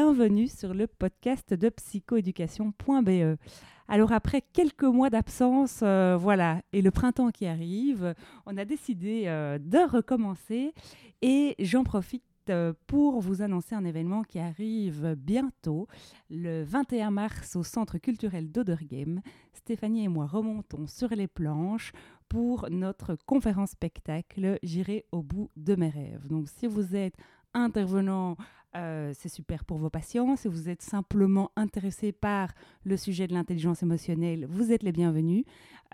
Bienvenue sur le podcast de psychoéducation.be. Alors après quelques mois d'absence, euh, voilà, et le printemps qui arrive, on a décidé euh, de recommencer et j'en profite euh, pour vous annoncer un événement qui arrive bientôt, le 21 mars au Centre culturel d'Odergame. Stéphanie et moi remontons sur les planches pour notre conférence spectacle J'irai au bout de mes rêves. Donc si vous êtes intervenant euh, c'est super pour vos patients. Si vous êtes simplement intéressé par le sujet de l'intelligence émotionnelle, vous êtes les bienvenus.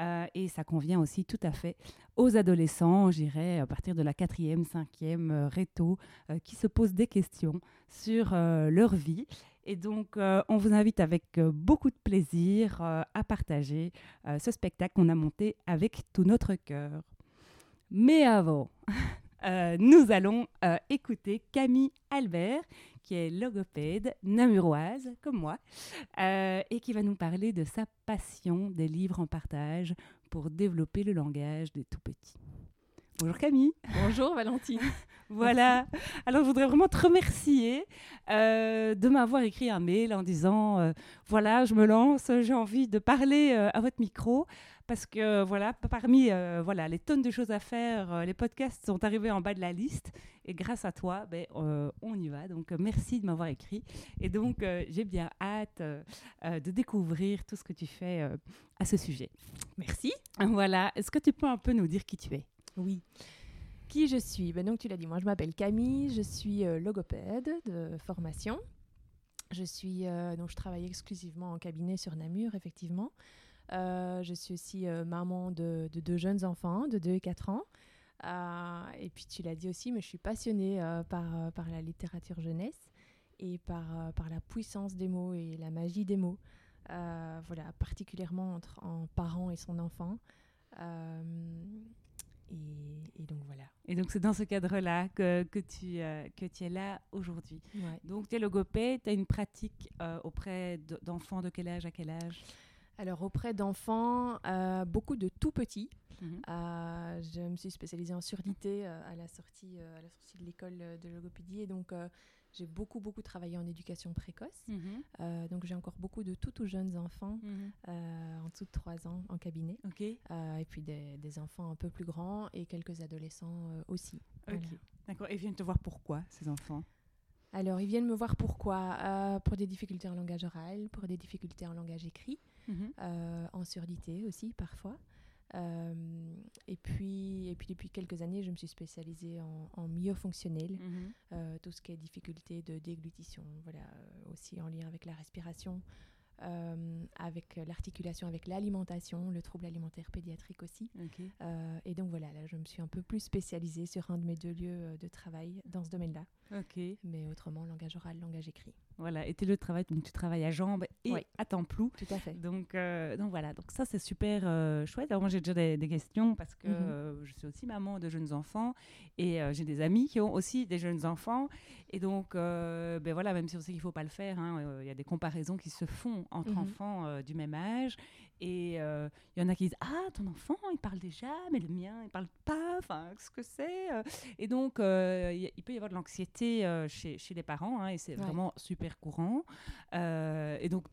Euh, et ça convient aussi tout à fait aux adolescents, j'irais à partir de la quatrième, cinquième euh, réto, qui se posent des questions sur leur vie. Et donc, on vous invite avec beaucoup de plaisir à partager ce spectacle qu'on a monté avec tout notre cœur. Mais avant, Euh, nous allons euh, écouter Camille Albert, qui est logopède namuroise, comme moi, euh, et qui va nous parler de sa passion des livres en partage pour développer le langage des tout-petits. Bonjour Camille. Bonjour Valentine. voilà. Alors je voudrais vraiment te remercier de m'avoir écrit un mail en disant voilà, je me lance, j'ai envie de parler à votre micro parce que voilà, parmi euh, voilà, les tonnes de choses à faire, euh, les podcasts sont arrivés en bas de la liste et grâce à toi, ben, euh, on y va. Donc merci de m'avoir écrit et donc j'ai bien hâte de découvrir tout ce que tu fais à ce sujet. Merci. Voilà, est-ce que tu peux un peu nous dire qui tu es? Oui. Qui je suis? Ben Donc tu l'as dit, moi je m'appelle Camille, je suis logopède de formation. Je suis donc je travaille exclusivement en cabinet sur Namur effectivement. Euh, je suis aussi euh, maman de, deux jeunes enfants, de 2 et 4 ans. Euh, et puis tu l'as dit aussi, mais je suis passionnée par, par la littérature jeunesse et par, par la puissance des mots et la magie des mots. voilà, particulièrement entre un parent et son enfant. Et, donc voilà. Et donc c'est dans ce cadre-là que, que, tu, que tu es là aujourd'hui. Donc tu es logopède, tu as une pratique auprès d'enfants de quel âge à quel âge? Alors auprès d'enfants, euh, beaucoup de tout petits. Mhm. Euh, je me suis spécialisée en surdité euh, à, la sortie, à la sortie de l'école de logopédie et donc j'ai beaucoup beaucoup travaillé en éducation précoce. Mhm. donc j'ai encore beaucoup de tout tout jeunes enfants mhm. en dessous de 3 ans en cabinet. et puis des, enfants un peu plus grands et quelques adolescents aussi. D'accord. Et viennent te voir pourquoi ces enfants? Alors, ils viennent me voir pourquoi? Pour des difficultés en langage oral, pour des difficultés en langage écrit. Mhm. Euh, en surdité aussi parfois. Euh, et, puis, et puis depuis quelques années, je me suis spécialisée en, en myofonctionnel, mhm. euh, tout ce qui est difficulté de déglutition, voilà, aussi en lien avec la respiration, avec l'articulation avec l'alimentation, le trouble alimentaire pédiatrique aussi. et donc voilà, là je me suis un peu plus spécialisée sur un de mes deux lieux de travail dans ce domaine-là. Mais autrement, langage oral, langage écrit. Voilà, et le travail, donc tu travailles à jambes et à temps plou. Tout à fait. Donc, euh, donc voilà, donc ça c'est super euh, chouette. Alors moi j'ai déjà des, questions parce que mhm. euh, je suis aussi maman de jeunes enfants et j'ai des amis qui ont aussi des jeunes enfants. Et donc, ben voilà, même si on sait qu'il ne faut pas le faire, hein, il y a des comparaisons qui se font entre mhm. enfants du même âge. Et il y en a qui disent Ah, ton enfant, il parle déjà, mais le mien, il ne parle pas. Enfin, ce que c'est Et donc, il peut y avoir de l'anxiété chez, chez, les parents, hein, et c'est vraiment super courant. Euh, et donc,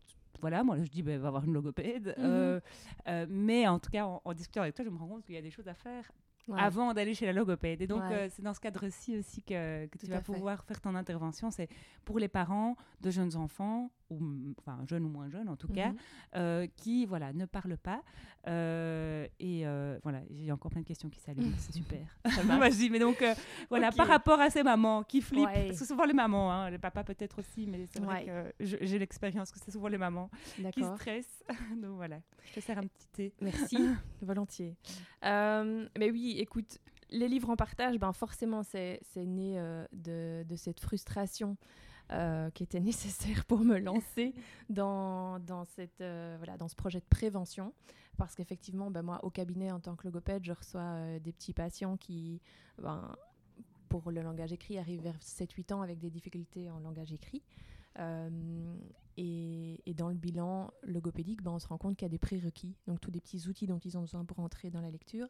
voilà, moi je dis, ben, va avoir une logopède. Mhm. Euh, euh, mais en tout cas, en, discutant avec toi, je me rends compte qu'il y a des choses à faire avant d'aller chez la logopède. Et donc, c'est dans ce cadre-ci aussi que, que tu vas pouvoir faire ton intervention. C'est pour les parents de jeunes enfants ou enfin jeunes ou moins jeunes en tout cas, mhm. euh, qui voilà ne parlent pas. Euh, et euh, voilà, j'ai encore plein de questions qui s'allument, c'est super. Vas-y, mais donc voilà, par rapport à ces mamans qui flippent, c'est souvent les mamans, hein, les papas peut-être aussi, mais c'est vrai que j'ai l'expérience que c'est souvent les mamans qui stressent. donc voilà, je te sers un petit thé. Merci, volontiers. mais oui, écoute, les livres en partage, ben forcément, c'est né de, de, cette frustration euh, qui était nécessaire pour me lancer dans, dans, cette, euh, voilà, dans ce projet de prévention. Parce qu'effectivement, ben, moi, au cabinet, en tant que logopède, je reçois euh, des petits patients qui, ben, pour le langage écrit, arrivent vers 7-8 ans avec des difficultés en langage écrit. Et, et, dans le bilan logopédique, ben, on se rend compte qu'il y a des prérequis, donc tous des petits outils dont ils ont besoin pour entrer dans la lecture,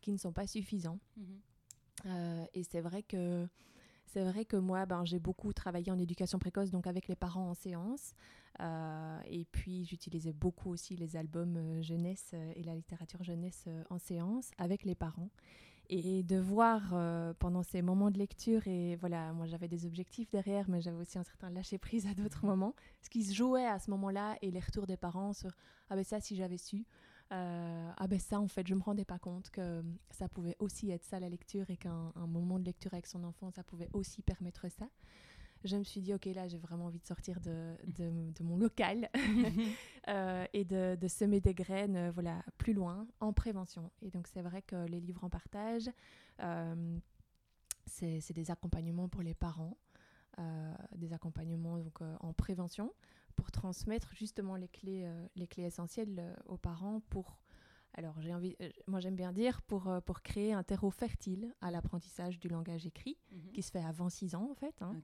qui ne sont pas suffisants. Mhm. et c'est vrai que c'est vrai que moi, ben, j'ai beaucoup travaillé en éducation précoce, donc avec les parents en séance. Euh, et puis, j'utilisais beaucoup aussi les albums euh, jeunesse euh, et la littérature jeunesse en séance avec les parents. Et de voir pendant ces moments de lecture, et voilà, moi j'avais des objectifs derrière, mais j'avais aussi un certain lâcher-prise à d'autres moments, ce qui se jouait à ce moment-là et les retours des parents sur Ah ben ça, si j'avais su. Euh, ah ben ça en fait je me rendais pas compte que ça pouvait aussi être ça la lecture et qu'un moment de lecture avec son enfant ça pouvait aussi permettre ça. Je me suis dit ok là j'ai vraiment envie de sortir de, de, mon local euh, et de, de, semer des graines euh, voilà plus loin en prévention. Et donc c'est vrai que les livres en partage c'est des accompagnements pour les parents des accompagnements donc en prévention pour transmettre justement les clés, euh, les clés essentielles euh, aux parents pour alors, j'ai envie, euh, moi j'aime bien dire pour, pour créer un terreau fertile à l'apprentissage du langage écrit, mhm. qui se fait avant 6 ans en fait. Hein.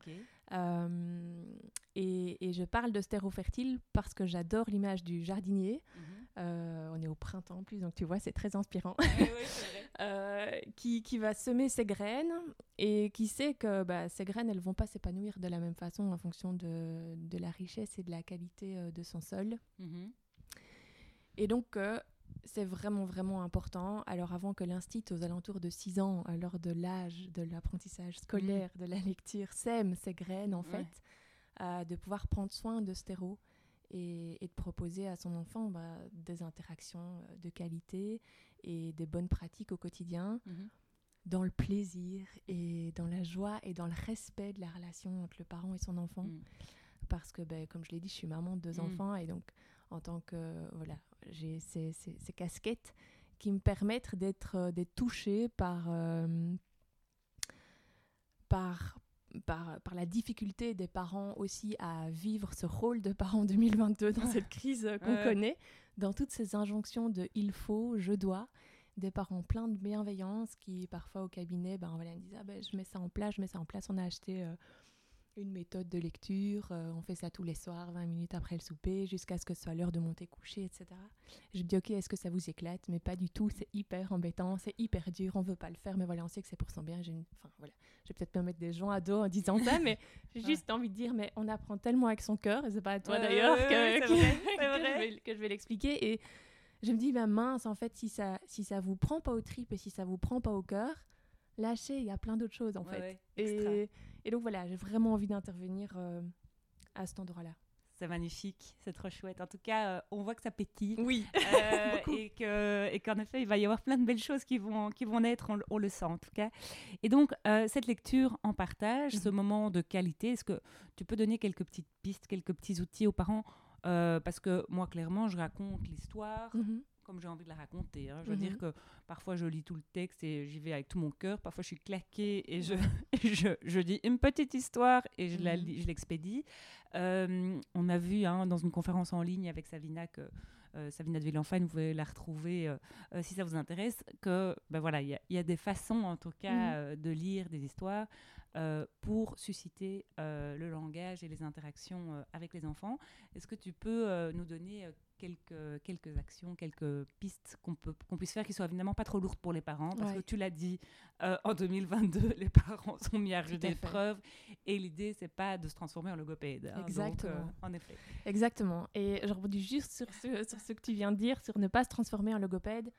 et, et, je parle de ce terreau fertile parce que j'adore l'image du jardinier. Mhm. Euh, on est au printemps en plus, donc tu vois, c'est très inspirant. Euh, qui, qui, va semer ses graines et qui sait que bah, ces graines, elles vont pas s'épanouir de la même façon en fonction de, de la richesse et de la qualité euh, de son sol. Mhm. Et donc, c'est vraiment, vraiment important. Alors, avant que l'institut, aux alentours de 6 ans, lors de l'âge de l'apprentissage scolaire, mhm. de la lecture, sème ses graines, en fait, de pouvoir prendre soin de ce terreau et, de proposer à son enfant bah, des interactions euh, de qualité et des bonnes pratiques au quotidien. Mhm. dans le plaisir et dans la joie et dans le respect de la relation entre le parent et son enfant. Mhm. Parce que, ben, comme je l'ai dit, je suis maman de deux mhm. enfants et donc, en tant que. Voilà, j'ai ces, ces, casquettes qui me permettent d'être euh, touchée par, euh, par, par, par, la difficulté des parents aussi à vivre ce rôle de parent 2022 dans cette crise qu'on connaît, dans toutes ces injonctions de il faut, je dois, des parents pleins de bienveillance qui parfois au cabinet ben voilà, disent ah ben, je mets ça en place, je mets ça en place, on a acheté euh, une méthode de lecture, euh, on fait ça tous les soirs, 20 minutes après le souper, jusqu'à ce que ce soit l'heure de monter coucher, etc. Je me dis, ok, est-ce que ça vous éclate? Mais pas du tout, c'est hyper embêtant, c'est hyper dur, on veut pas le faire, mais voilà, on sait que c'est pour son bien. Enfin, voilà. je vais peut-être me mettre des gens à dos en disant ça, mais j'ai juste envie de dire, mais on apprend tellement avec son cœur, et c'est pas à toi d'ailleurs que, que, je vais l'expliquer. Et je me dis, ben mince, en fait, si ça, si ça vous prend pas au trip et si ça vous prend pas au cœur, lâchez, il y a plein d'autres choses en fait. et, et donc voilà, j'ai vraiment envie d'intervenir euh, à cet endroit-là. C'est magnifique, c'est trop chouette. En tout cas, euh, on voit que ça pétille. Oui. Euh, et qu'en effet, il va y avoir plein de belles choses qui vont, qui vont naître, on, le sent en tout cas. Et donc, cette lecture en partage, ce mhm. moment de qualité, est-ce que tu peux donner quelques petites pistes, quelques petits outils aux parents? Parce que moi, clairement, je raconte l'histoire. Mhm comme j'ai envie de la raconter. Hein. Je veux dire mhm. que parfois je lis tout le texte et j'y vais avec tout mon cœur. Parfois je suis claquée et je, je, je, dis une petite histoire et je mhm. l'expédie. Euh, on a vu hein, dans une conférence en ligne avec Savina que euh, Savina de Villenfane, vous pouvez la retrouver euh, si ça vous intéresse, que ben voilà, il y, a des façons en tout cas mhm. de lire des histoires pour susciter le langage et les interactions avec les enfants. Est-ce que tu peux nous donner quelques, quelques actions, quelques pistes qu'on qu'on puisse faire qui soient évidemment pas trop lourdes pour les parents? Parce que tu l'as dit euh, en 2022 les parents sont mis à rude épreuve et l'idée c'est pas de se transformer en logopède hein, exactement euh, en effet. Exactement. Et je rebondis juste sur ce, sur ce que tu viens de dire sur ne pas se transformer en logopède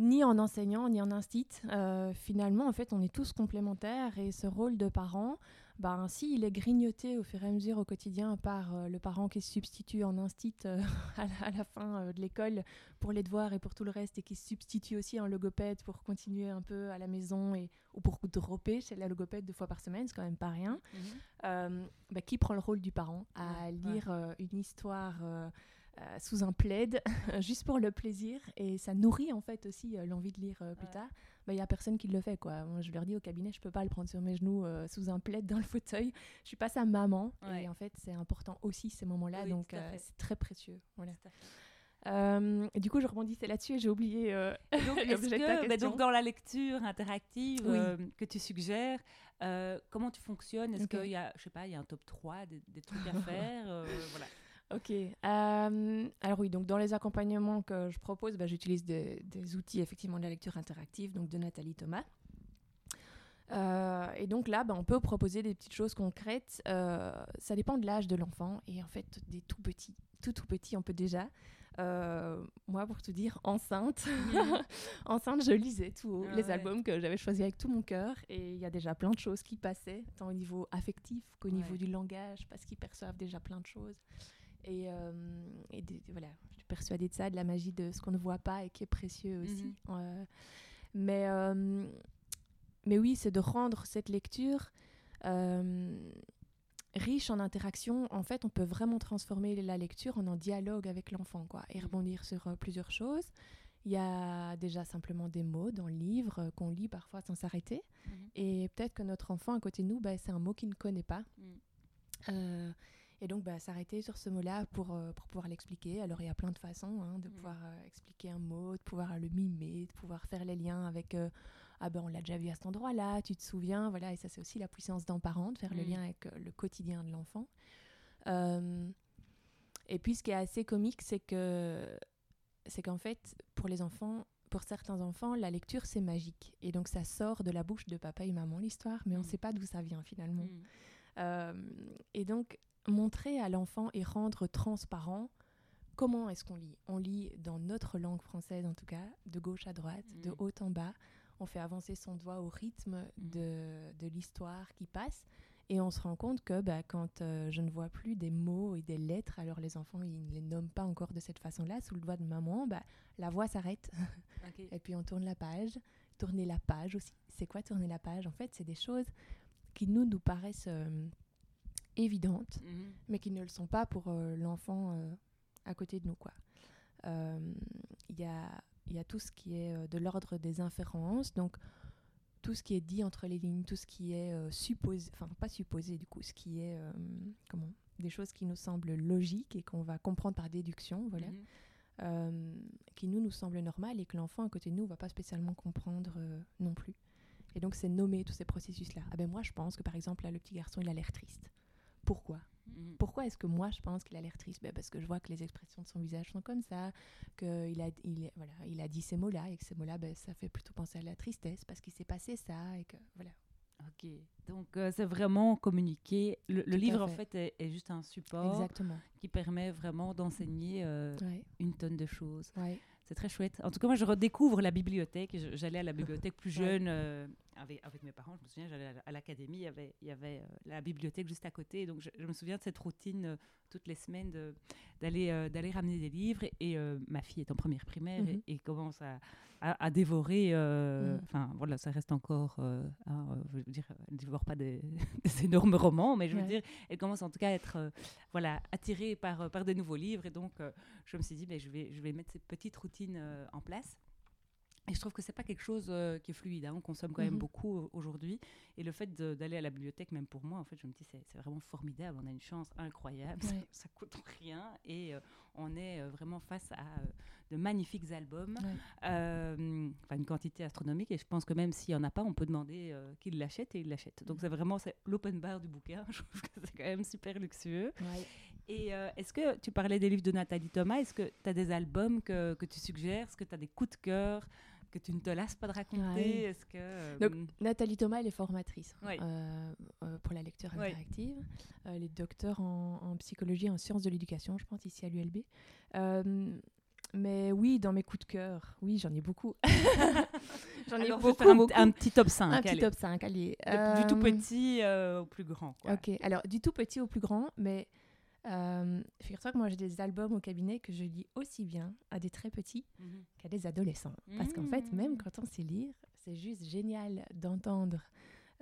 ni en enseignant, ni en instit. Euh, finalement, en fait, on est tous complémentaires et ce rôle de parent, bah, ainsi, il est grignoté au fur et à mesure au quotidien par euh, le parent qui se substitue en instit euh, à, la, fin de l'école pour les devoirs et pour tout le reste et qui se substitue aussi en logopède pour continuer un peu à la maison et, ou pour dropper chez la logopède deux fois par semaine, c'est quand même pas rien. Mhm. Bah, qui prend le rôle du parent à lire une histoire euh, sous un plaid, juste pour le plaisir. Et ça nourrit en fait aussi euh, l'envie de lire euh, plus tard. Il bah, n'y a personne qui le fait. quoi. Moi, je leur dis au cabinet, je peux pas le prendre sur mes genoux sous un plaid dans le fauteuil. Je suis pas sa maman. Et en fait, c'est important aussi ces moments-là. donc, c'est très précieux. Voilà. du coup, je rebondissais là-dessus et j'ai oublié. donc, que, bah, donc, dans la lecture interactive que tu suggères, comment tu fonctionnes? Est-ce qu'il y a, je sais pas, il y a un top 3 des, des trucs à faire Voilà. Ok. Euh, alors oui, donc dans les accompagnements que je propose, bah, j'utilise des, outils effectivement de la lecture interactive, donc de Nathalie Thomas. Euh, et donc là, bah, on peut proposer des petites choses concrètes. Euh, ça dépend de l'âge de l'enfant et en fait des tout petits, tout tout petits, on peut déjà. moi, pour te dire, enceinte, enceinte, je lisais tous ah les albums que j'avais choisis avec tout mon cœur et il y a déjà plein de choses qui passaient, tant au niveau affectif qu'au niveau du langage, parce qu'ils perçoivent déjà plein de choses. Et, euh, voilà, je suis persuadée de ça, de la magie de ce qu'on ne voit pas et qui est précieux aussi. Mhm. Euh, mais, euh, mais oui, c'est de rendre cette lecture riche en interaction. En fait, on peut vraiment transformer la lecture en un dialogue avec l'enfant quoi, et mhm. rebondir sur plusieurs choses. Il y a déjà simplement des mots dans le livre qu'on lit parfois sans s'arrêter. Mhm. Et peut-être que notre enfant à côté de nous, bah, c'est un mot qu'il ne connaît pas. Et donc, bah, s'arrêter sur ce mot-là pour, euh, pour pouvoir l'expliquer. Alors, il y a plein de façons hein, de mm. pouvoir euh, expliquer un mot, de pouvoir le mimer, de pouvoir faire les liens avec euh, Ah ben, on l'a déjà vu à cet endroit-là, tu te souviens. Voilà, et ça, c'est aussi la puissance d'un parent, de faire le mm. lien avec le quotidien de l'enfant. et puis, ce qui est assez comique, c'est que c'est qu'en fait, pour les enfants, pour certains enfants, la lecture, c'est magique. Et donc, ça sort de la bouche de papa et maman, l'histoire, mais on ne mm. sait pas d'où ça vient finalement. et donc, montrer à l'enfant et rendre transparent comment est-ce qu'on lit. On lit dans notre langue française en tout cas, de gauche à droite, de mm. haut en bas. On fait avancer son doigt au rythme mm. de, de l'histoire qui passe. Et on se rend compte que bah, quand euh, je ne vois plus des mots et des lettres, alors les enfants, ils ne les nomment pas encore de cette façon-là, sous le doigt de maman, bah, la voix s'arrête. et puis on tourne la page. Tourner la page aussi. C'est quoi tourner la page? En fait, c'est des choses qui nous, nous paraissent... Euh, évidentes, mhm. mais qui ne le sont pas pour euh, l'enfant euh, à côté de nous. quoi. Il euh, y, a, y a tout ce qui est de l'ordre des inférences, donc tout ce qui est dit entre les lignes, tout ce qui est supposé, enfin pas supposé du coup, ce qui est comment, des choses qui nous semblent logiques et qu'on va comprendre par déduction, voilà. Mhm. qui nous nous semblent normales et que l'enfant à côté de nous ne va pas spécialement comprendre non plus. Et donc c'est nommer tous ces processus-là. Ah ben moi je pense que par exemple là le petit garçon il a l'air triste pourquoi mhm. Pourquoi est-ce que moi je pense qu'il a l'air triste? Ben Parce que je vois que les expressions de son visage sont comme ça, qu'il a, il, voilà, il a dit ces mots-là et que ces mots-là, ben, ça fait plutôt penser à la tristesse parce qu'il s'est passé ça et que voilà. Ok, donc euh, c'est vraiment communiquer. Le, livre en fait est, juste un support Exactement. qui permet vraiment d'enseigner euh, une tonne de choses. C'est très chouette. En tout cas, moi je redécouvre la bibliothèque. J'allais à la bibliothèque plus jeune. Euh, avec, avec, mes parents, je me souviens, j'allais à l'académie, il y avait, il y avait euh, la bibliothèque juste à côté. Donc, je, me souviens de cette routine euh, toutes les semaines d'aller euh, d'aller ramener des livres. Et ma fille est en première primaire et, mhm. commence à, à, dévorer. Mhm. Enfin, voilà, ça reste encore. je veux dire, elle ne dévore pas des, des, énormes romans, mais je veux dire, elle commence en tout cas à être voilà, attirée par, par des nouveaux livres. Et donc, je me suis dit, mais je, vais, je vais mettre cette petite routine en place. Et je trouve que c'est pas quelque chose euh, qui est fluide. Hein. On consomme quand même mhm. beaucoup euh, aujourd'hui. Et le fait d'aller à la bibliothèque, même pour moi, en fait, je me dis c'est vraiment formidable. On a une chance incroyable. Ça, ça, coûte rien et euh, on est vraiment face à de magnifiques albums. Enfin, une quantité astronomique. Et je pense que même s'il y en a pas, on peut demander qu'il l'achète et il l'achète. Donc c'est vraiment l'open bar du bouquin. Je trouve que c'est quand même super luxueux. Et est-ce que tu parlais des livres de Nathalie Thomas? Est-ce que tu as des albums que, que tu suggères? Est-ce que tu as des coups de cœur? Que tu ne te lasses pas de raconter Est-ce que euh, Donc, Nathalie Thomas, elle est formatrice euh, euh, pour la lecture interactive. elle est docteur en, psychologie et en sciences de l'éducation, je pense, ici à l'ULB. mais oui, dans mes coups de cœur, oui, j'en ai beaucoup. j'en ai beaucoup, un, un, petit top 5. Un petit top 5, allez. Du tout petit au plus grand. Quoi. Ok, alors du tout petit au plus grand, mais euh, Figure-toi que moi j'ai des albums au cabinet que je lis aussi bien à des très petits mhm. qu'à des adolescents. Parce qu'en fait, même mmh. quand on sait lire, c'est juste génial d'entendre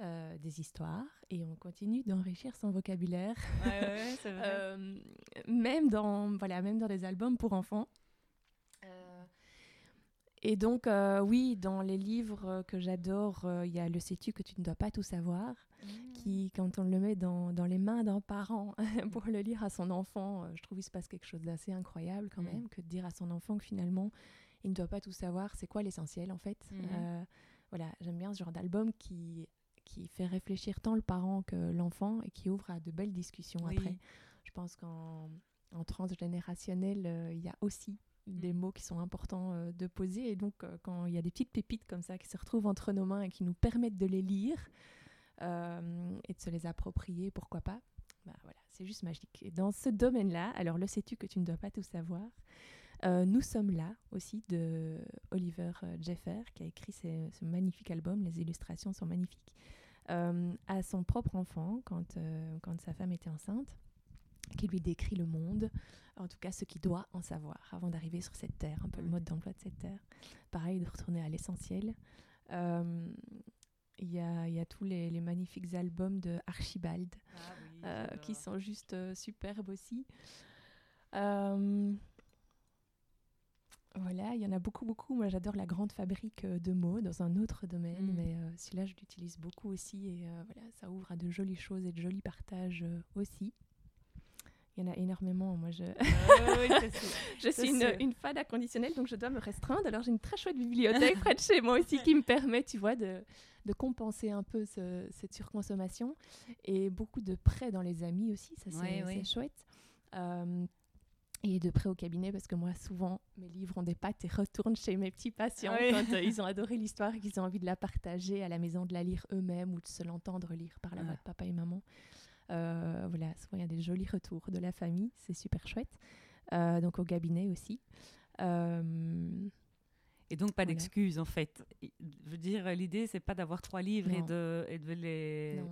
euh, des histoires et on continue d'enrichir son vocabulaire. Ouais, ouais, vrai. euh, même, dans, voilà, même dans des albums pour enfants. Euh, et donc, euh, oui, dans les livres que j'adore, il y a Le sais-tu que tu ne dois pas tout savoir qui, quand on le met dans, dans les mains d'un parent pour le lire à son enfant, euh, je trouve qu'il se passe quelque chose d'assez incroyable quand même, que de dire à son enfant que finalement, il ne doit pas tout savoir, c'est quoi l'essentiel en fait. Euh, voilà, j'aime bien ce genre d'album qui, qui fait réfléchir tant le parent que l'enfant et qui ouvre à de belles discussions après. Je pense qu'en en transgénérationnel, euh, il y a aussi des mhm. mots qui sont importants de poser. Et donc, quand il y a des petites pépites comme ça qui se retrouvent entre nos mains et qui nous permettent de les lire, euh, et de se les approprier, pourquoi pas. Bah, voilà, c'est juste magique. Et dans ce domaine-là, alors le sais-tu que tu ne dois pas tout savoir euh, nous sommes là aussi de Oliver euh, Jeffer qui a écrit ce, magnifique album, les illustrations sont magnifiques, à son propre enfant quand, quand sa femme était enceinte, qui lui décrit le monde, en tout cas ce qu'il doit en savoir avant d'arriver sur cette terre, un peu le mode d'emploi de cette terre. Pareil, de retourner à l'essentiel. Il y a, y a, tous les, les, magnifiques albums de Archibald ah euh, qui sont juste euh, superbes aussi. Euh, voilà, il y en a beaucoup, beaucoup. Moi, j'adore la grande fabrique de mots dans un autre domaine, mm. mais celui-là, je l'utilise beaucoup aussi et voilà, ça ouvre à de jolies choses et de jolis partages aussi. Il y en a énormément. Moi, je, ah je suis une, une, fan inconditionnelle, donc je dois me restreindre. Alors, j'ai une très chouette bibliothèque près de chez moi aussi qui me permet, tu vois, de, de compenser un peu cette surconsommation. Et beaucoup de prêts dans les amis aussi, ça c'est chouette. Euh, et de prêts au cabinet, parce que moi, souvent, mes livres ont des pattes et retournent chez mes petits patients quand euh, ils ont adoré l'histoire et qu'ils ont envie de la partager à la maison, de la lire eux-mêmes ou de se l'entendre lire par la voix de papa et maman. Euh, voilà, souvent il y a des jolis retours de la famille, c'est super chouette. donc au cabinet aussi. Et donc, pas d'excuses, en fait. Je veux dire, l'idée, c'est pas d'avoir trois livres et, de, et de, les,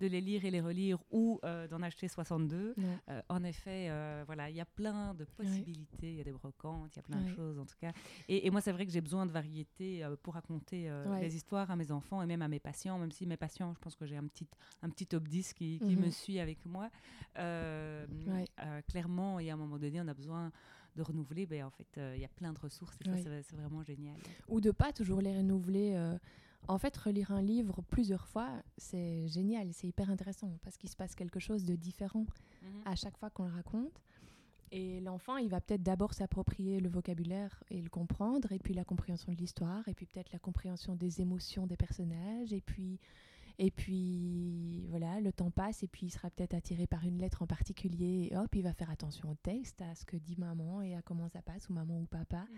de les lire et les relire ou euh, d'en acheter 62. Euh, en effet, euh, voilà, il y a plein de possibilités. Il y a des brocantes, il y a plein de choses, en tout cas. Et, moi, c'est vrai que j'ai besoin de variété pour raconter les histoires à mes enfants et même à mes patients, même si mes patients, je pense que j'ai un petit, un petit top 10 qui, qui me mhm. suit avec moi. clairement, et à un moment donné, on a besoin de renouveler, ben, en fait, euh, il y a plein de ressources et ça, c'est vraiment génial. Ou de pas toujours les renouveler. Euh, en fait, relire un livre plusieurs fois, c'est génial, c'est hyper intéressant parce qu'il se passe quelque chose de différent mhm. à chaque fois qu'on le raconte. Et l'enfant, il va peut-être d'abord s'approprier le vocabulaire et le comprendre, et puis la compréhension de l'histoire, et puis peut-être la compréhension des émotions des personnages, et puis et puis voilà, le temps passe et puis il sera peut-être attiré par une lettre en particulier et hop, il va faire attention au texte, à ce que dit maman et à comment ça passe, ou maman ou papa. Mmh.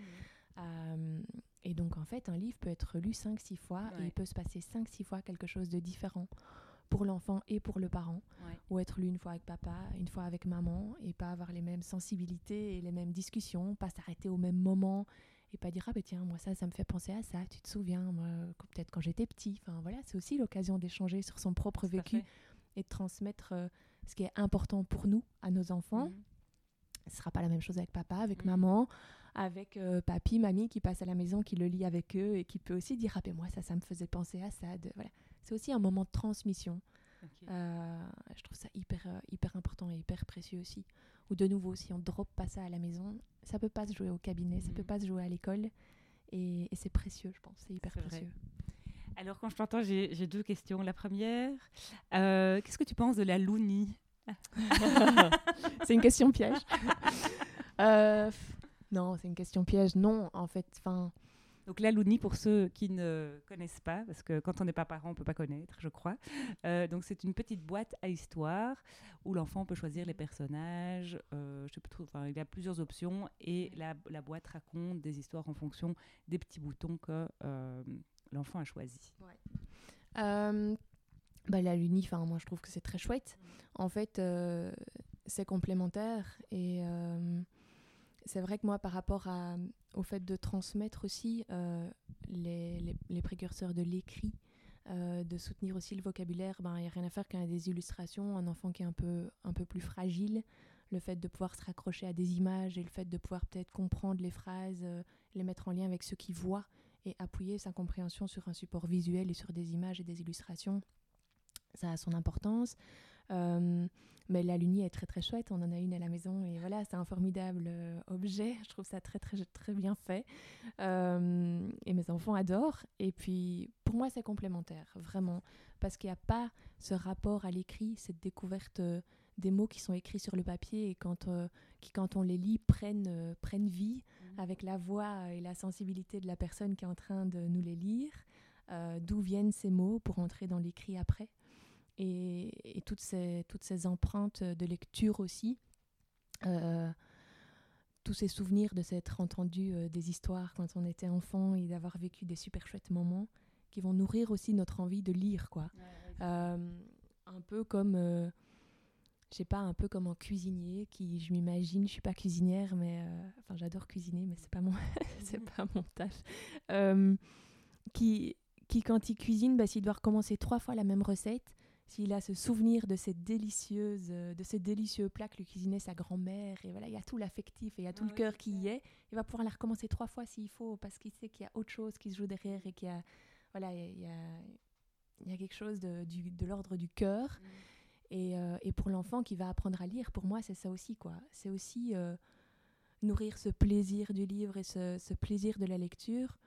Euh, et donc en fait, un livre peut être lu 5-6 fois et il peut se passer 5-6 fois quelque chose de différent pour l'enfant et pour le parent. Ou être lu une fois avec papa, une fois avec maman et pas avoir les mêmes sensibilités et les mêmes discussions, pas s'arrêter au même moment et pas dire ah ben tiens moi ça ça me fait penser à ça tu te souviens peut-être quand j'étais petit. Enfin voilà c'est aussi l'occasion d'échanger sur son propre vécu et de transmettre euh, ce qui est important pour nous à nos enfants. Mhm. ce sera pas la même chose avec papa avec mhm. maman avec euh, papy mamie qui passe à la maison qui le lit avec eux et qui peut aussi dire ah ben moi ça ça me faisait penser à ça voilà. C'est aussi un moment de transmission. Euh, je trouve ça hyper hyper important et hyper précieux aussi ou de nouveau, si on drop pas ça à la maison, ça peut pas se jouer au cabinet, ça peut mhm. pas se jouer à l'école. Et, c'est précieux, je pense, c'est hyper précieux. Alors, quand je t'entends, j'ai deux questions. La première, euh, qu'est-ce que tu penses de la lounie C'est une question piège. euh, non, c'est une question piège. Non, en fait, enfin. Donc la Louni, pour ceux qui ne connaissent pas, parce que quand on n'est pas parent, on ne peut pas connaître, je crois. Euh, donc c'est une petite boîte à histoire où l'enfant peut choisir les personnages. Euh, je sais pas il y a plusieurs options et la, la, boîte raconte des histoires en fonction des petits boutons que euh, l'enfant a choisis. Bah, la Luni, moi je trouve que c'est très chouette. Mm. En fait, c'est complémentaire et c'est vrai que moi, par rapport à, au fait de transmettre aussi euh, les, précurseurs de l'écrit, euh, de soutenir aussi le vocabulaire, il ben, n'y a rien à faire qu'un des illustrations, un enfant qui est un peu, un peu plus fragile, le fait de pouvoir se raccrocher à des images et le fait de pouvoir peut-être comprendre les phrases, euh, les mettre en lien avec ce qu'il voit et appuyer sa compréhension sur un support visuel et sur des images et des illustrations, ça a son importance. Euh, mais la lunie est très très chouette, on en a une à la maison et voilà, c'est un formidable euh, objet, je trouve ça très très très bien fait. Euh, et mes enfants adorent. Et puis pour moi c'est complémentaire, vraiment, parce qu'il n'y a pas ce rapport à l'écrit, cette découverte des mots qui sont écrits sur le papier et quand, qui quand on les lit prennent, prennent vie mmh. avec la voix et la sensibilité de la personne qui est en train de nous les lire. D'où viennent ces mots pour entrer dans l'écrit après? Et, toutes, ces, toutes ces empreintes de lecture aussi. Euh, tous ces souvenirs de s'être entendu euh, des histoires quand on était enfant et d'avoir vécu des super chouettes moments qui vont nourrir aussi notre envie de lire quoi. Euh, un peu comme je sais pas un peu comme un cuisinier qui je m'imagine je suis pas cuisinière mais enfin j'adore cuisiner mais c'est pas mon c'est pas mon tâche qui qui quand il cuisine bah, s'il doit recommencer trois fois la même recette s'il a ce souvenir de ces délicieuses, euh, de ces délicieux plats que lui cuisinait sa grand-mère, et voilà, il y a tout l'affectif et il y a tout le cœur qui y est, il va pouvoir la recommencer trois fois s'il faut, parce qu'il sait qu'il y a autre chose qui se joue derrière et qu'il y a, voilà, il y a, il y a quelque chose de, du, de l'ordre du cœur. Mm. Et, euh, et, pour l'enfant qui va apprendre à lire, pour moi, c'est ça aussi, quoi. C'est aussi euh, nourrir ce plaisir du livre et ce, ce plaisir de la lecture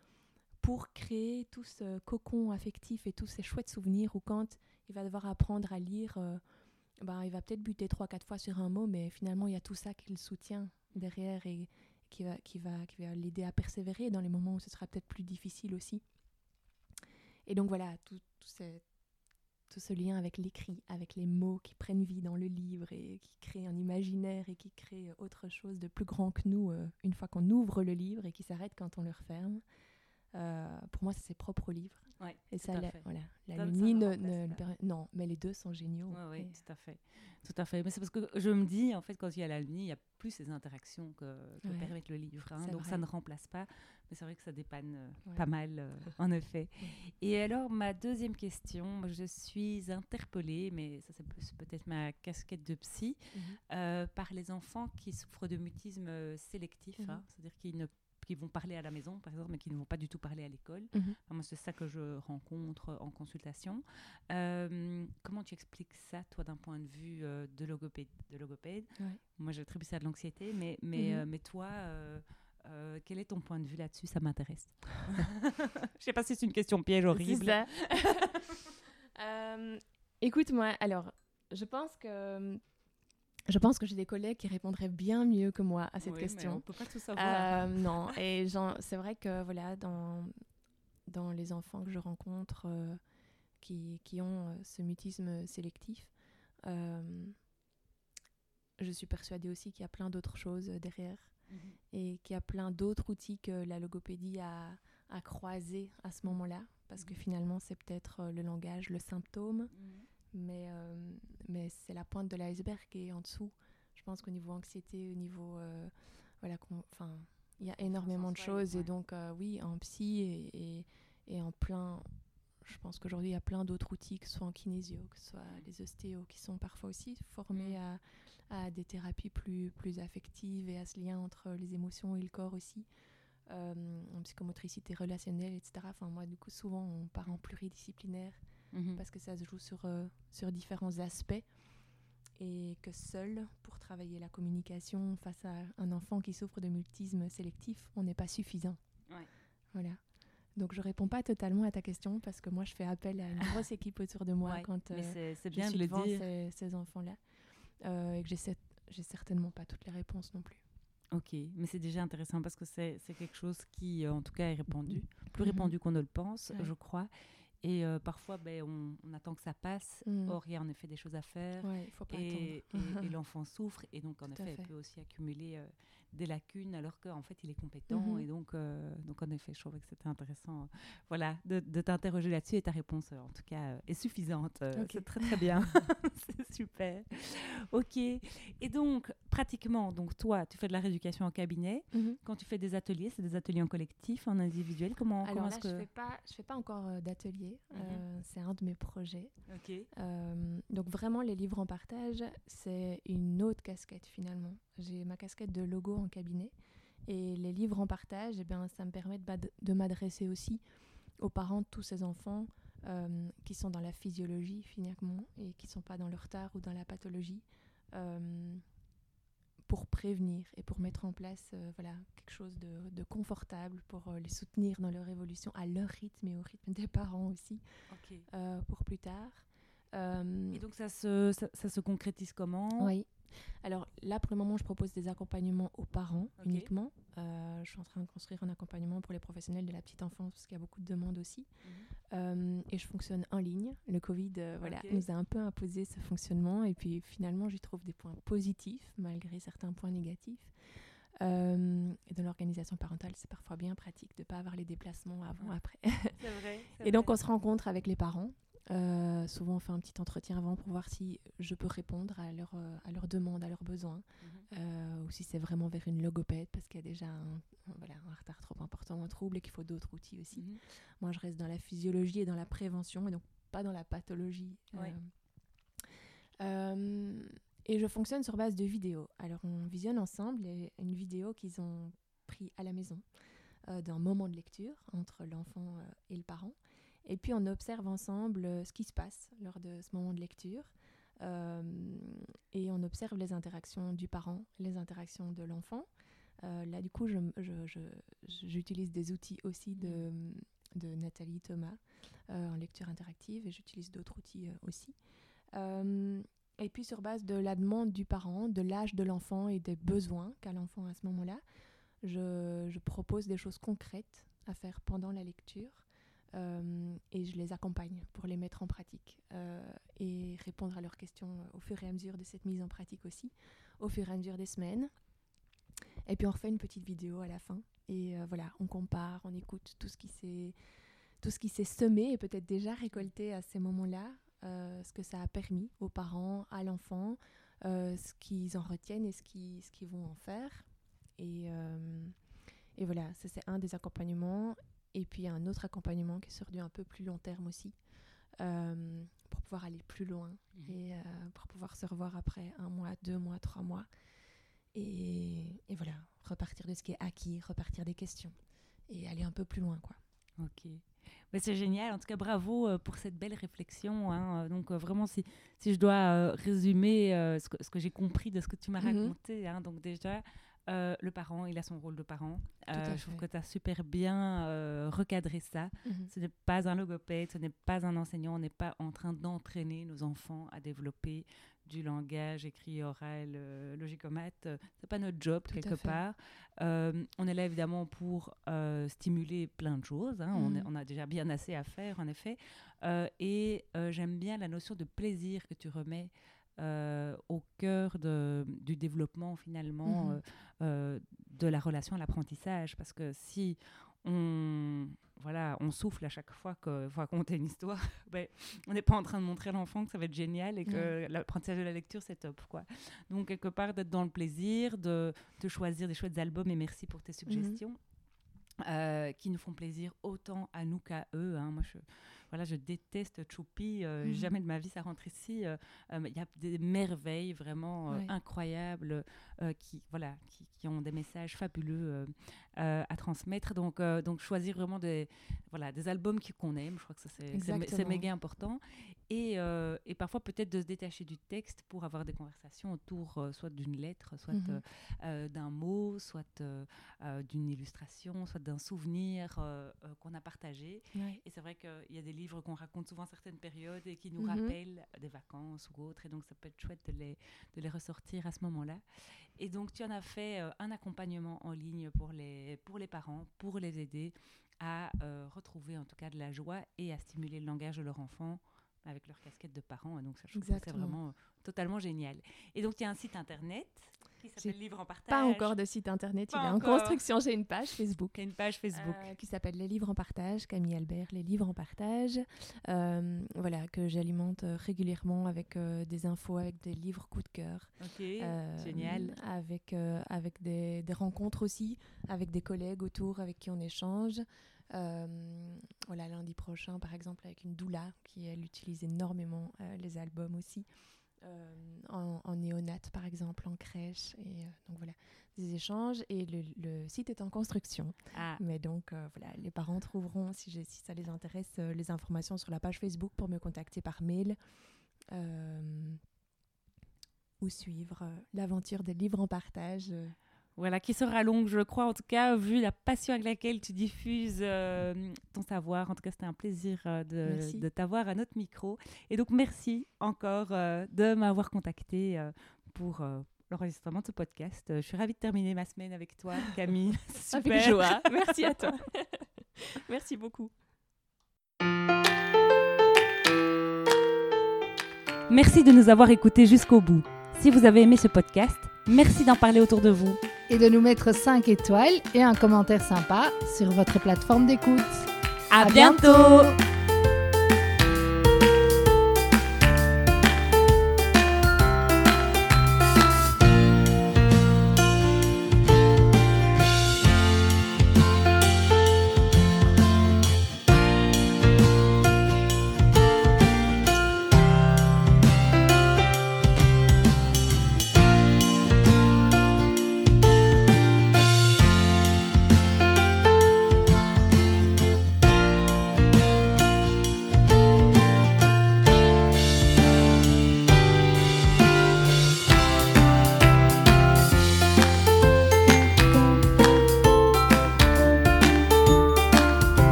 pour créer tout ce cocon affectif et tous ces chouettes souvenirs où quand il va devoir apprendre à lire. Euh, ben, il va peut-être buter trois, quatre fois sur un mot, mais finalement, il y a tout ça qui le soutient derrière et qui va, qui va, qui va l'aider à persévérer dans les moments où ce sera peut-être plus difficile aussi. Et donc voilà, tout, tout, tout ce lien avec l'écrit, avec les mots qui prennent vie dans le livre et qui créent un imaginaire et qui créent autre chose de plus grand que nous euh, une fois qu'on ouvre le livre et qui s'arrête quand on le referme. Euh, pour moi, c'est ses propres livres. Ouais, et ça, la, voilà, la Luni ne, ne, Non, mais les deux sont géniaux. Oui, tout à fait. Tout à fait. Mais c'est parce que je me dis, en fait, quand il y a la Luni, il n'y a plus ces interactions que, que permet le livre. Hein, donc ça ne remplace pas. Mais c'est vrai que ça dépanne euh, pas mal, euh, en effet. Et alors, ma deuxième question, je suis interpellée, mais ça c'est plus peut-être ma casquette de psy, mhm. par les enfants qui souffrent de mutisme sélectif, mhm. hein, c'est-à-dire qu'ils ne qui vont parler à la maison, par exemple, mais qui ne vont pas du tout parler à l'école. Mhm. moi, c'est ça que je rencontre en consultation. Euh, comment tu expliques ça, toi, d'un point de vue euh, de logopède, de logopède? Moi, j'attribue ça à de l'anxiété, mais, mais, mhm. euh, mais toi, quel est ton point de vue là-dessus? Ça m'intéresse. Je sais pas si c'est une question piège horrible. Ça. écoute, moi, alors, je pense que je pense que j'ai des collègues qui répondraient bien mieux que moi à cette question. Mais on peut pas tout savoir. Euh, non, et c'est vrai que voilà, dans, dans les enfants que je rencontre euh, qui, qui, ont euh, ce mutisme sélectif, je suis persuadée aussi qu'il y a plein d'autres choses derrière mhm. et qu'il y a plein d'autres outils que la logopédie a, a croisés à ce moment-là, parce que mhm. finalement, c'est peut-être le langage, le symptôme. Mhm. Mais, mais c'est la pointe de l'iceberg et en dessous, je pense qu'au niveau anxiété, au niveau. Euh, voilà, enfin, il y a énormément de choses. Et donc, euh, oui, en psy et, et, et, en plein. Je pense qu'aujourd'hui, il y a plein d'autres outils, que ce soit en kinésio, que ce soit les ostéos, qui sont parfois aussi formés mm. à, à, des thérapies plus, plus affectives et à ce lien entre les émotions et le corps aussi. en psychomotricité relationnelle, etc. Enfin, moi, du coup, souvent, on part en pluridisciplinaire Mhm. parce que ça se joue sur, euh, sur différents aspects et que seul, pour travailler la communication face à un enfant qui souffre de mutisme sélectif, on n'est pas suffisant. Voilà. Donc je réponds pas totalement à ta question parce que moi je fais appel à une grosse équipe autour de moi quand euh, c'est bien je suis de devant ces, ces enfants-là euh, et que j'ai certainement pas toutes les réponses non plus. Ok, mais c'est déjà intéressant parce que c'est quelque chose qui, en tout cas, est répandu, plus mhm. répandu qu'on ne le pense, je crois. Et euh, parfois, ben, on, attend que ça passe. Mm. Or, il y a en effet des choses à faire. Ouais, faut pas et, et, l'enfant souffre. Et donc, en effet, il peut aussi accumuler euh, des lacunes alors qu'en fait il est compétent. Mhm. Et donc, euh, donc en effet, je trouvais que c'était intéressant voilà, de, de t'interroger là-dessus et ta réponse en tout cas est suffisante. C'est très très bien. c'est super. Ok. Et donc, pratiquement, donc toi, tu fais de la rééducation en cabinet. Mhm. Quand tu fais des ateliers, c'est des ateliers en collectif, en individuel Comment, comment Alors là, est-ce je que... fais pas, je fais pas encore euh, d'atelier. Mhm. Euh, c'est un de mes projets. Ok. Euh, donc vraiment, les livres en partage, c'est une autre casquette finalement. J'ai ma casquette de logo en cabinet et les livres en partage, eh bien, ça me permet de m'ad- de m'adresser aussi aux parents de tous ces enfants euh, qui sont dans la physiologie finalement et qui sont pas dans le retard ou dans la pathologie. euh, pour prévenir et pour mettre en place euh, voilà, quelque chose de, de confortable pour les soutenir dans leur évolution à leur rythme et au rythme des parents aussi pour plus tard. Euh, Et donc ça se, ça, ça se concrétise comment? Oui. Alors là, pour le moment, je propose des accompagnements aux parents uniquement. Euh, je suis en train de construire un accompagnement pour les professionnels de la petite enfance parce qu'il y a beaucoup de demandes aussi. Mhm. Euh, et je fonctionne en ligne. Le Covid euh, voilà, nous a un peu imposé ce fonctionnement. Et puis finalement, j'y trouve des points positifs malgré certains points négatifs. Euh, et dans l'organisation parentale, c'est parfois bien pratique de ne pas avoir les déplacements avant, après. C'est vrai. Et donc, on se rencontre avec les parents. Euh, souvent, on fait un petit entretien avant pour voir si je peux répondre à, leur, euh, à leurs demandes, à leurs besoins, Mhm. euh, ou si c'est vraiment vers une logopède parce qu'il y a déjà un, voilà, un retard trop important, un trouble et qu'il faut d'autres outils aussi. Mhm. Moi, je reste dans la physiologie et dans la prévention, et donc pas dans la pathologie. Et je fonctionne sur base de vidéos. Alors, on visionne ensemble les- une vidéo qu'ils ont pris à la maison d'un moment de lecture entre l'enfant et le parent. Et puis, on observe ensemble euh, ce qui se passe lors de ce moment de lecture. Euh, et on observe les interactions du parent, les interactions de l'enfant. Euh, là, du coup, j'utilise des outils aussi de, de Nathalie Thomas euh, en lecture interactive et j'utilise d'autres outils aussi. Et puis sur base de la demande du parent, de l'âge de l'enfant et des besoins qu'a l'enfant à ce moment-là, je, je propose des choses concrètes à faire pendant la lecture euh, et je les accompagne pour les mettre en pratique euh, et répondre à leurs questions euh, au fur et à mesure de cette mise en pratique aussi, au fur et à mesure des semaines. Et puis on refait une petite vidéo à la fin et voilà, on compare, on écoute tout ce qui s'est tout ce qui s'est semé et peut-être déjà récolté à ces moments-là, ce que ça a permis aux parents, à l'enfant, ce qu'ils en retiennent et ce qu'ils ce qu'ils vont en faire. Et, et voilà, ça c'est un des accompagnements. Et puis il y a un autre accompagnement qui est sur du un peu plus long terme aussi, euh, pour pouvoir aller plus loin Mhm. et euh, pour pouvoir se revoir après un mois, deux mois, trois mois. Et, et voilà, repartir de ce qui est acquis, repartir des questions et aller un peu plus loin. quoi. Ok. Mais c'est génial. En tout cas, bravo euh, pour cette belle réflexion. hein. Donc, vraiment, si, si je dois résumer ce que, ce que j'ai compris de ce que tu m'as Mhm. raconté, hein, donc déjà, euh, le parent, il a son rôle de parent. Euh, je trouve que tu as super bien euh, recadré ça. Ce n'est pas un logopède, ce n'est pas un enseignant, on n'est pas en train d'entraîner nos enfants à développer du langage écrit, oral, logicomate. Euh, C'est pas notre job Tout quelque part. On est là évidemment pour stimuler plein de choses. hein. On, est- Mhm. on a déjà bien assez à faire en effet. Et j'aime bien la notion de plaisir que tu remets. Euh, au cœur de, du développement finalement Mhm. euh, euh, de la relation à l'apprentissage parce que si on voilà on souffle à chaque fois qu'il faut raconter une histoire ben, on n'est pas en train de montrer à l'enfant que ça va être génial et que l'apprentissage de la lecture c'est top quoi donc quelque part d'être dans le plaisir de, de choisir des chouettes albums et merci pour tes suggestions euh, qui nous font plaisir autant à nous qu'à eux. hein. Moi, je, voilà, je déteste Choupi. euh, Mhm. Jamais de ma vie ça rentre ici. euh, euh, Il y a des merveilles vraiment incroyables qui, voilà, qui, qui ont des messages fabuleux à transmettre. Donc, donc choisir vraiment des, voilà, des albums qu'on aime. Je crois que ça c'est- méga important. Et, et parfois peut-être de se détacher du texte pour avoir des conversations autour soit d'une lettre, soit Mhm. d'un mot, soit d'une illustration, soit d'un souvenir qu'on a partagé. Et c'est vrai qu'il y a des livres qu'on raconte souvent certaines périodes et qui nous Mhm. rappellent des vacances ou autres. Et donc, ça peut être chouette de les, de les ressortir à ce moment-là. Et donc, tu en as fait euh, un accompagnement en ligne pour les, pour les parents, pour les aider à euh, retrouver en tout cas de la joie et à stimuler le langage de leur enfant avec leur casquette de parents. Donc ça, je trouve c'est vraiment euh, totalement génial. Et donc il y a un site internet qui s'appelle J'ai Livre en partage. Pas encore de site internet, Pas il est en construction. J'ai une page Facebook. Une page Facebook. euh, qui s'appelle Les Livres en Partage, Camille Albert, Les Livres en Partage, euh, voilà, que j'alimente régulièrement avec des infos, avec des livres coup de cœur. ok, génial. Avec, avec des, des rencontres aussi, avec des collègues autour avec qui on échange. Euh, voilà, lundi prochain, par exemple, avec une doula qui, elle, utilise énormément euh, les albums aussi. euh, en, en néonate, par exemple, en crèche. Et euh, donc voilà, des échanges. Et le, le site est en construction. Ah, Mais donc, euh, voilà, les parents trouveront, si, j'ai- si ça les intéresse, les informations sur la page Facebook pour me contacter par mail. ou suivre l'aventure des livres en partage. Voilà, qui sera longue, je crois, en tout cas, vu la passion avec laquelle tu diffuses euh, ton savoir. En tout cas, c'était un plaisir euh, de, t'avoir à notre micro. Et donc, merci encore euh, de m'avoir contacté pour l'enregistrement de ce podcast. Je suis ravie de terminer ma semaine avec toi, Camille. C'est Avec super. joie. Merci à toi. Merci beaucoup. Merci de nous avoir écoutés jusqu'au bout. Si vous avez aimé ce podcast, merci d'en parler autour de vous. Et de nous mettre 5 étoiles et un commentaire sympa sur votre plateforme d'écoute. À, À bientôt. bientôt